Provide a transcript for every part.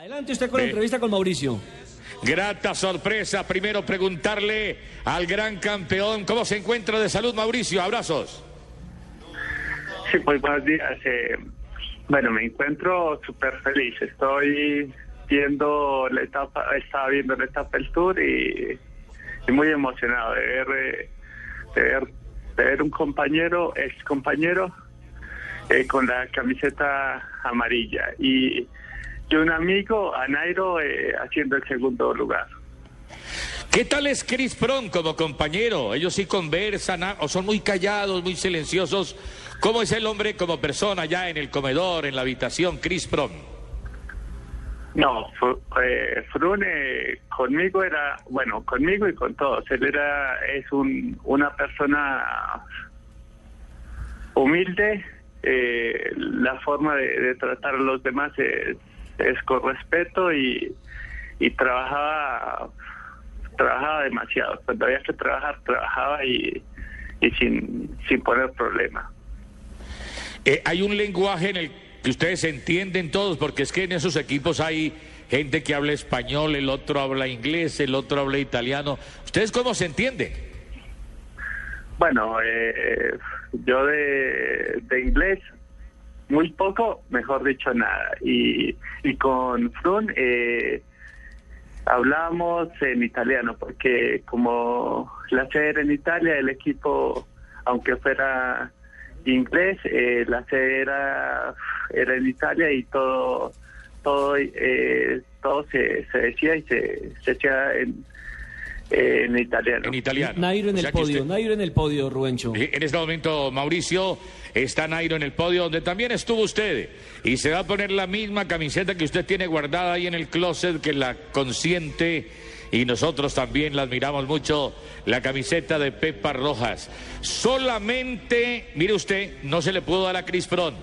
Adelante usted con la entrevista con Mauricio. Grata sorpresa. Primero preguntarle al gran campeón cómo se encuentra de salud, Mauricio. Abrazos. Sí, muy buenos días. Eh, bueno, me encuentro súper feliz. Estoy viendo la etapa, estaba viendo la etapa del tour y, y muy emocionado de ver, eh, de ver, de ver un compañero, ex compañero, eh, con la camiseta amarilla y, y un amigo, a Nairo, eh, haciendo el segundo lugar. ¿Qué tal es Chris Pron como compañero? Ellos sí conversan o son muy callados, muy silenciosos. ¿Cómo es el hombre como persona ya en el comedor, en la habitación, Chris Pron? No, eh, Frune conmigo era, bueno, conmigo y con todos. Él era, es un, una persona humilde. Eh, la forma de, de, tratar a los demás es, es con respeto y, y trabajaba trabajaba demasiado. Cuando había que trabajar, trabajaba y, y sin, sin poner problema. Eh, hay un lenguaje en el que ustedes entienden todos, porque es que en esos equipos hay gente que habla español, el otro habla inglés, el otro habla italiano. ¿Ustedes cómo se entienden? Bueno, eh, yo de, de, inglés muy poco, mejor dicho nada. Y, y con Frun eh, hablamos en italiano, porque como la sede era en Italia, el equipo, aunque fuera inglés, eh, la sede era, era en Italia y todo todo eh, todo se, se decía y se, se hacía en, eh, en italiano. En italiano. Nairo en O el sea podio, usted- Nairo en el podio, Rubencho. En este momento, Mauricio, está Nairo en el podio, donde también estuvo usted. Y se va a poner la misma camiseta que usted tiene guardada ahí en el closet, que la consiente. Y nosotros también la admiramos mucho, la camiseta de Pepa Rojas. Solamente, mire usted, no se le pudo dar a Chris Froome.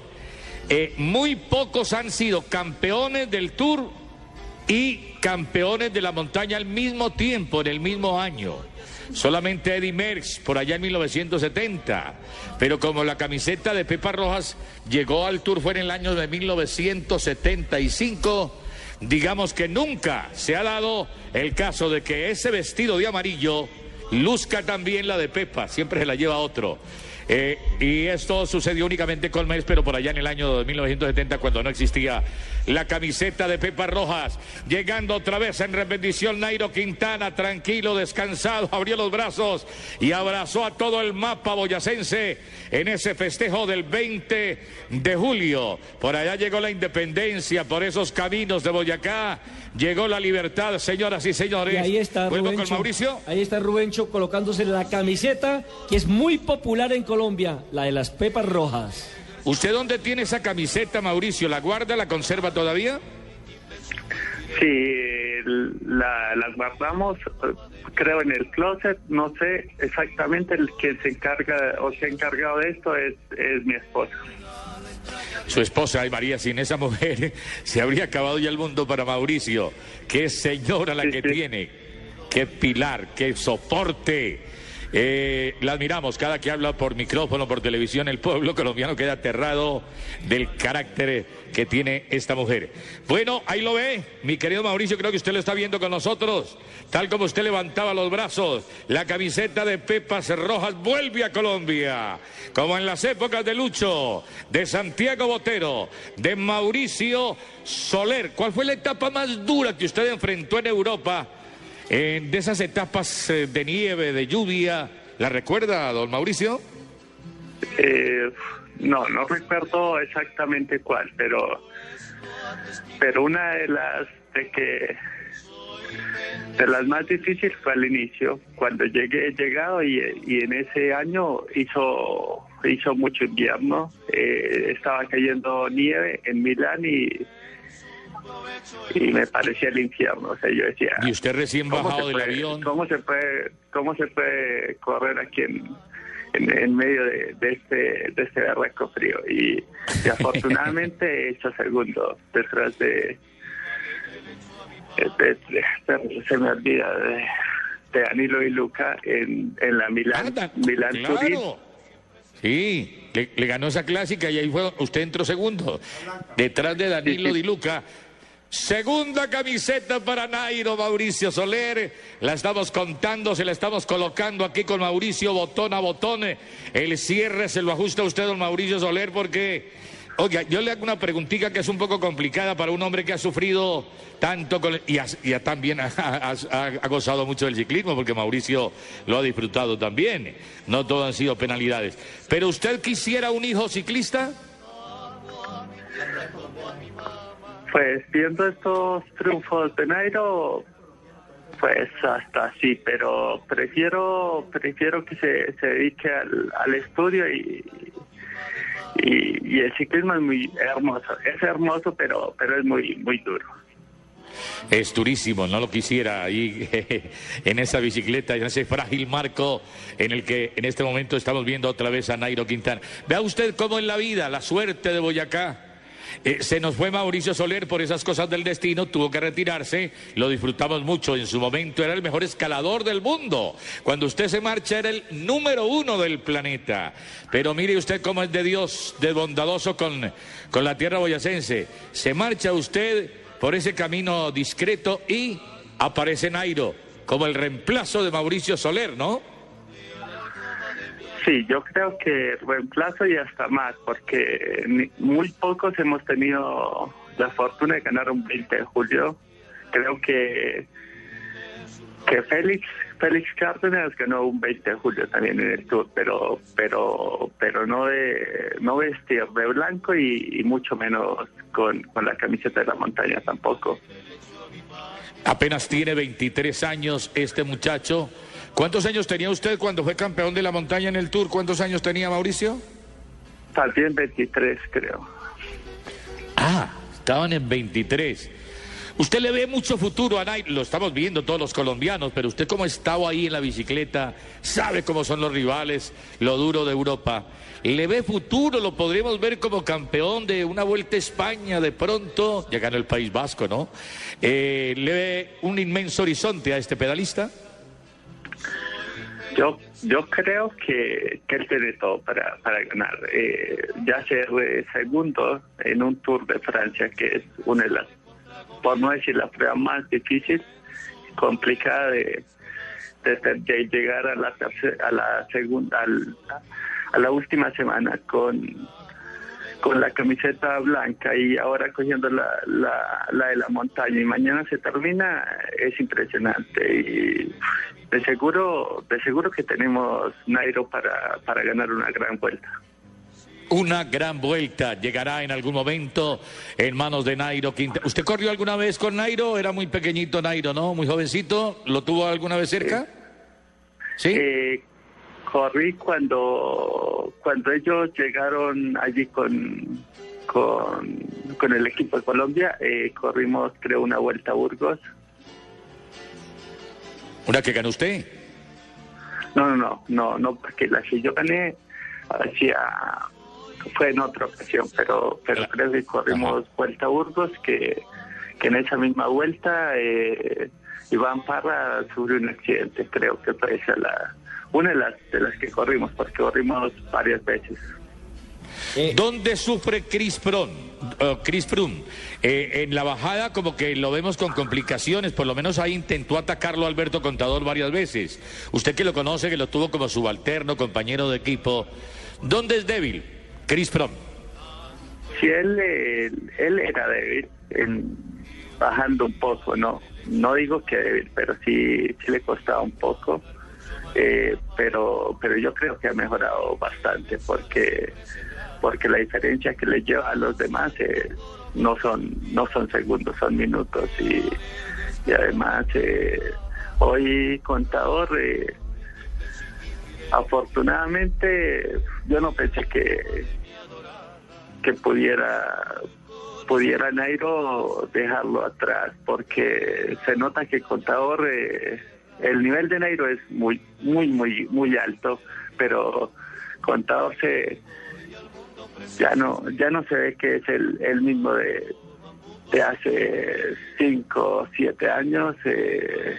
Eh, muy pocos han sido campeones del Tour y campeones de la montaña al mismo tiempo, en el mismo año. Solamente Eddie Merckx por allá en 1970. Pero como la camiseta de Pepa Rojas llegó al Tour fue en el año de 1975, digamos que nunca se ha dado el caso de que ese vestido de amarillo luzca también la de Pepa, siempre se la lleva otro. Eh, y esto sucedió únicamente con Mes, pero por allá en el año de 1970, cuando no existía la camiseta de Pepa Rojas. Llegando otra vez en repetición, Nairo Quintana, tranquilo, descansado, abrió los brazos y abrazó a todo el mapa boyacense en ese festejo del 20 de julio. Por allá llegó la independencia, por esos caminos de Boyacá. Llegó la libertad, señoras y señores. Y ahí está Vuelvo Rubencho. con Mauricio. Ahí está Rubencho colocándose la camiseta que es muy popular en Colombia, la de las pepas rojas. ¿Usted dónde tiene esa camiseta, Mauricio? ¿La guarda, la conserva todavía? Sí, la, las guardamos, creo, en el closet. No sé exactamente el que se encarga o se ha encargado de esto es, es mi esposa. Su esposa, ay María, sin esa mujer se habría acabado ya el mundo para Mauricio. Qué señora la Sí, que sí. tiene, qué pilar, qué soporte. Eh, la admiramos cada que habla por micrófono, por televisión. El pueblo colombiano queda aterrado del carácter que tiene esta mujer. Bueno, ahí lo ve, mi querido Mauricio, creo que usted lo está viendo con nosotros. Tal como usted levantaba los brazos, la camiseta de Pepas Rojas vuelve a Colombia. Como en las épocas de Lucho, de Santiago Botero, de Mauricio Soler. ¿Cuál fue la etapa más dura que usted enfrentó en Europa? Eh, de esas etapas eh, de nieve, de lluvia, ¿la recuerda, don Mauricio? Eh, no, no recuerdo exactamente cuál, pero pero una de las de que de las más difíciles fue al inicio, cuando llegué llegado y, y en ese año hizo hizo mucho invierno, eh, estaba cayendo nieve en Milán y y me parecía el infierno. O sea, yo decía. Y usted recién ¿cómo bajado del puede- avión. ¿Cómo se puede, cómo se puede correr aquí en, en, en medio de, de este de este berraco frío? Y, y afortunadamente he hecho segundo detrás de, de- de- se me olvida de, de Danilo y Luca en, en la Milán, Anda, Milán claro. Turín. Sí, le, le ganó esa clásica y ahí fue, usted entró segundo, detrás de Danilo Sí, sí. Di Luca. Segunda camiseta para Nairo Mauricio Soler. La estamos contando, se la estamos colocando aquí con Mauricio botón a botón. El cierre se lo ajusta usted, don Mauricio Soler, porque, oiga, yo le hago una preguntita que es un poco complicada para un hombre que ha sufrido tanto y, ha- también ha- ha gozado mucho del ciclismo, porque Mauricio lo ha disfrutado también. No todo han sido penalidades. Pero usted quisiera un hijo ciclista? Pues viendo estos triunfos de Nairo, pues hasta sí, pero prefiero prefiero que se, se dedique al, al estudio y, y, el ciclismo es muy hermoso. Es hermoso, pero pero es muy muy duro. Es durísimo, no lo quisiera ahí en esa bicicleta, en ese frágil marco en el que en este momento estamos viendo otra vez a Nairo Quintana. Vea usted cómo en la vida, la suerte de Boyacá. Eh, se nos fue Mauricio Soler por esas cosas del destino, tuvo que retirarse, lo disfrutamos mucho, en su momento era el mejor escalador del mundo, cuando usted se marcha era el número uno del planeta, pero mire usted cómo es de Dios, de bondadoso con, con la tierra boyacense, se marcha usted por ese camino discreto y aparece Nairo como el reemplazo de Mauricio Soler, ¿no? Sí, yo creo que reemplazo y hasta más, porque muy pocos hemos tenido la fortuna de ganar un 20 de julio. Creo que que Félix Félix Cárdenas ganó un 20 de julio también en el Tour, pero pero pero no de no vestir de blanco y, y mucho menos con, con la camiseta de la montaña tampoco. Apenas tiene 23 años este muchacho. ¿Cuántos años tenía usted cuando fue campeón de la montaña en el Tour? ¿Cuántos años tenía Mauricio? También 23 creo. Ah, estaban en 23. Usted le ve mucho futuro a Nairo, lo estamos viendo todos los colombianos, pero usted como ha estado ahí en la bicicleta, sabe cómo son los rivales, lo duro de Europa. ¿Le ve futuro? ¿Lo podríamos ver como campeón de una vuelta a España de pronto? Ya ganó el País Vasco, ¿no? Eh, ¿Le ve un inmenso horizonte a este pedalista? Yo yo creo que, que él tiene todo para, para ganar. Eh, ya ser eh, segundo en un Tour de Francia, que es una de las, por no decir la prueba más difícil, complicada de, de, llegar a la, a la segunda, a la última semana con con la camiseta blanca y ahora cogiendo la, la, la de la montaña y mañana se termina, es impresionante y de seguro, de seguro que tenemos Nairo para, para ganar una gran vuelta. Una gran vuelta llegará en algún momento en manos de Nairo Quintana. ¿Usted corrió alguna vez con Nairo? Era muy pequeñito Nairo, ¿no? Muy jovencito. ¿Lo tuvo alguna vez cerca? Sí. Eh, corrí cuando, cuando ellos llegaron allí con, con, con el equipo de Colombia, eh, corrimos creo una vuelta a Burgos. ¿Una que ganó usted? No, no, no, no, no, porque la que yo gané hacía fue en otra ocasión, pero pero creo que corrimos Vuelta a Burgos, que, que en esa misma vuelta eh, Iván Parra sufrió un accidente, creo que fue esa la una de las de las que corrimos, porque corrimos varias veces. Eh, ¿Dónde sufre Chris Froome? Eh, Chris Froome? Eh, en la bajada como que lo vemos con complicaciones, por lo menos ahí intentó atacarlo Alberto Contador varias veces. Usted que lo conoce, que lo tuvo como subalterno, compañero de equipo, ¿dónde es débil? Chris Froome. Si él eh, él era débil, en- bajando un poco, no no digo que débil, pero sí sí le costaba un poco. Eh, pero pero yo creo que ha mejorado bastante porque porque la diferencia que le lleva a los demás eh, no son no son segundos son minutos. Y, y además eh, hoy contador eh, afortunadamente yo no pensé que que pudiera pudiera Nairo dejarlo atrás, porque se nota que Contador, eh, el nivel de Nairo es muy, muy, muy, muy alto, pero Contador se ya no, ya no se ve que es el, el mismo de, de hace cinco o siete años. Eh,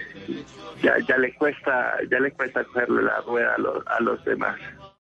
ya, ya le cuesta, ya le cuesta cogerle la rueda a los, a los demás.